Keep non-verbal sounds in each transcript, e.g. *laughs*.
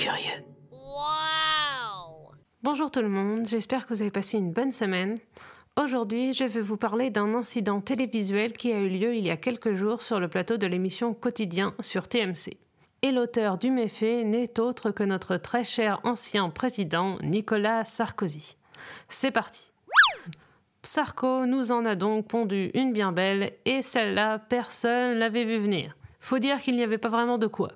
curieux. Bonjour tout le monde, j'espère que vous avez passé une bonne semaine. Aujourd'hui, je vais vous parler d'un incident télévisuel qui a eu lieu il y a quelques jours sur le plateau de l'émission Quotidien sur TMC. Et l'auteur du méfait n'est autre que notre très cher ancien président Nicolas Sarkozy. C'est parti. Sarko nous en a donc pondu une bien belle et celle-là, personne l'avait vu venir. Faut dire qu'il n'y avait pas vraiment de quoi.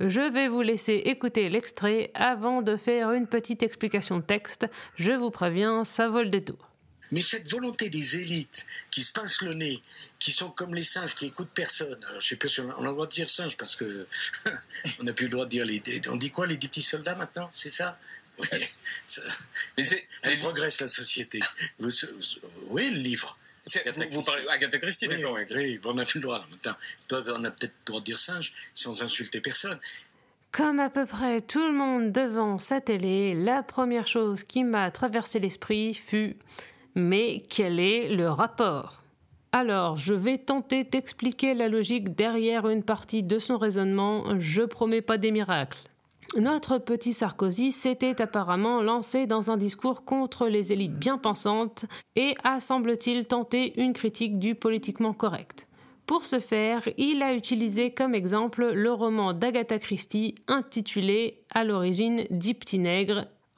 Je vais vous laisser écouter l'extrait avant de faire une petite explication de texte. Je vous préviens, ça vaut le détour. Mais cette volonté des élites qui se pincent le nez, qui sont comme les singes, qui écoutent personne. Alors, je sais pas si on a, le droit de dire singe parce que *laughs* on n'a plus le droit de dire les. On dit quoi les petits soldats maintenant C'est ça? Oui. Mais c'est. Elle progresse la société. oui, le livre. Vous, parlez Agatha Christie, oui, d'accord. Oui, on n'a plus le droit. on a peut-être le droit de dire singe sans insulter personne. Comme à peu près tout le monde devant sa télé, la première chose qui m'a traversé l'esprit fut Mais quel est le rapport? Alors, je vais tenter d'expliquer la logique derrière une partie de son raisonnement, je promets pas des miracles. Notre petit Sarkozy s'était apparemment lancé dans un discours contre les élites bien pensantes et a, semble-t-il, tenté une critique du politiquement correct. Pour ce faire, il a utilisé comme exemple le roman d'Agatha Christie intitulé à l'origine Dix petits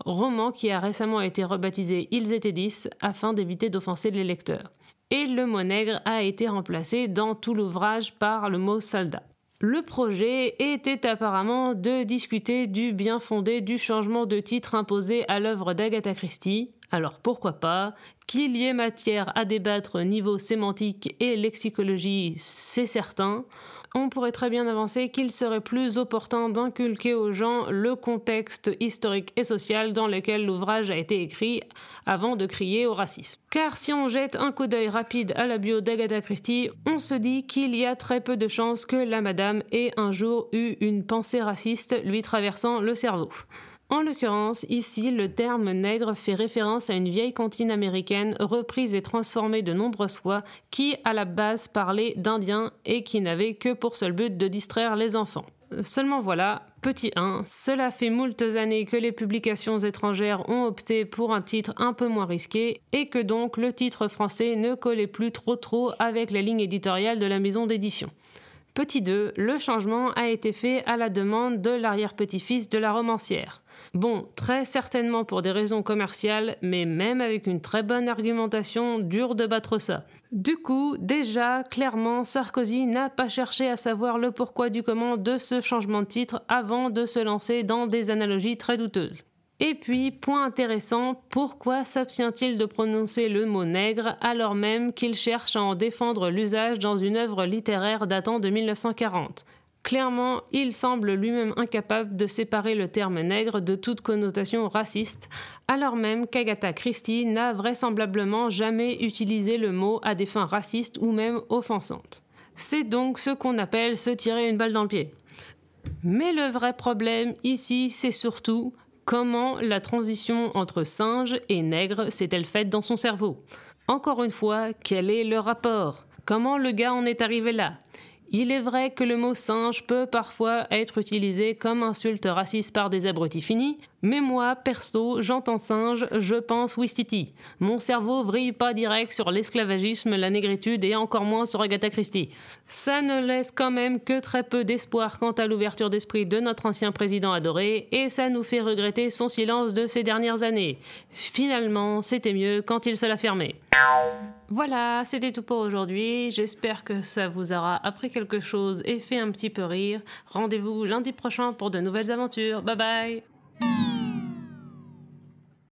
roman qui a récemment été rebaptisé Ils étaient dix afin d'éviter d'offenser les lecteurs. Et le mot nègre a été remplacé dans tout l'ouvrage par le mot soldat. Le projet était apparemment de discuter du bien fondé du changement de titre imposé à l'œuvre d'Agatha Christie. Alors pourquoi pas Qu'il y ait matière à débattre niveau sémantique et lexicologie, c'est certain on pourrait très bien avancer qu'il serait plus opportun d'inculquer aux gens le contexte historique et social dans lequel l'ouvrage a été écrit avant de crier au racisme. Car si on jette un coup d'œil rapide à la bio d'Agatha Christie, on se dit qu'il y a très peu de chances que la madame ait un jour eu une pensée raciste lui traversant le cerveau. En l'occurrence, ici, le terme nègre fait référence à une vieille cantine américaine reprise et transformée de nombreuses fois qui, à la base, parlait d'indiens et qui n'avait que pour seul but de distraire les enfants. Seulement voilà, petit 1, cela fait moultes années que les publications étrangères ont opté pour un titre un peu moins risqué et que donc le titre français ne collait plus trop trop avec la ligne éditoriale de la maison d'édition. Petit 2, le changement a été fait à la demande de l'arrière-petit-fils de la romancière. Bon, très certainement pour des raisons commerciales, mais même avec une très bonne argumentation, dur de battre ça. Du coup, déjà, clairement, Sarkozy n'a pas cherché à savoir le pourquoi du comment de ce changement de titre avant de se lancer dans des analogies très douteuses. Et puis, point intéressant, pourquoi s'abstient-il de prononcer le mot nègre alors même qu'il cherche à en défendre l'usage dans une œuvre littéraire datant de 1940 Clairement, il semble lui-même incapable de séparer le terme nègre de toute connotation raciste, alors même qu'Agatha Christie n'a vraisemblablement jamais utilisé le mot à des fins racistes ou même offensantes. C'est donc ce qu'on appelle se tirer une balle dans le pied. Mais le vrai problème ici, c'est surtout comment la transition entre singe et nègre s'est-elle faite dans son cerveau. Encore une fois, quel est le rapport? Comment le gars en est arrivé là? Il est vrai que le mot singe peut parfois être utilisé comme insulte raciste par des abrutis finis, mais moi, perso, j'entends singe, je pense Wistiti. Mon cerveau vrille pas direct sur l'esclavagisme, la négritude et encore moins sur Agatha Christie. Ça ne laisse quand même que très peu d'espoir quant à l'ouverture d'esprit de notre ancien président adoré et ça nous fait regretter son silence de ces dernières années. Finalement, c'était mieux quand il se l'a fermé. Voilà, c'était tout pour aujourd'hui. J'espère que ça vous aura appris quelque chose et fait un petit peu rire. Rendez-vous lundi prochain pour de nouvelles aventures. Bye bye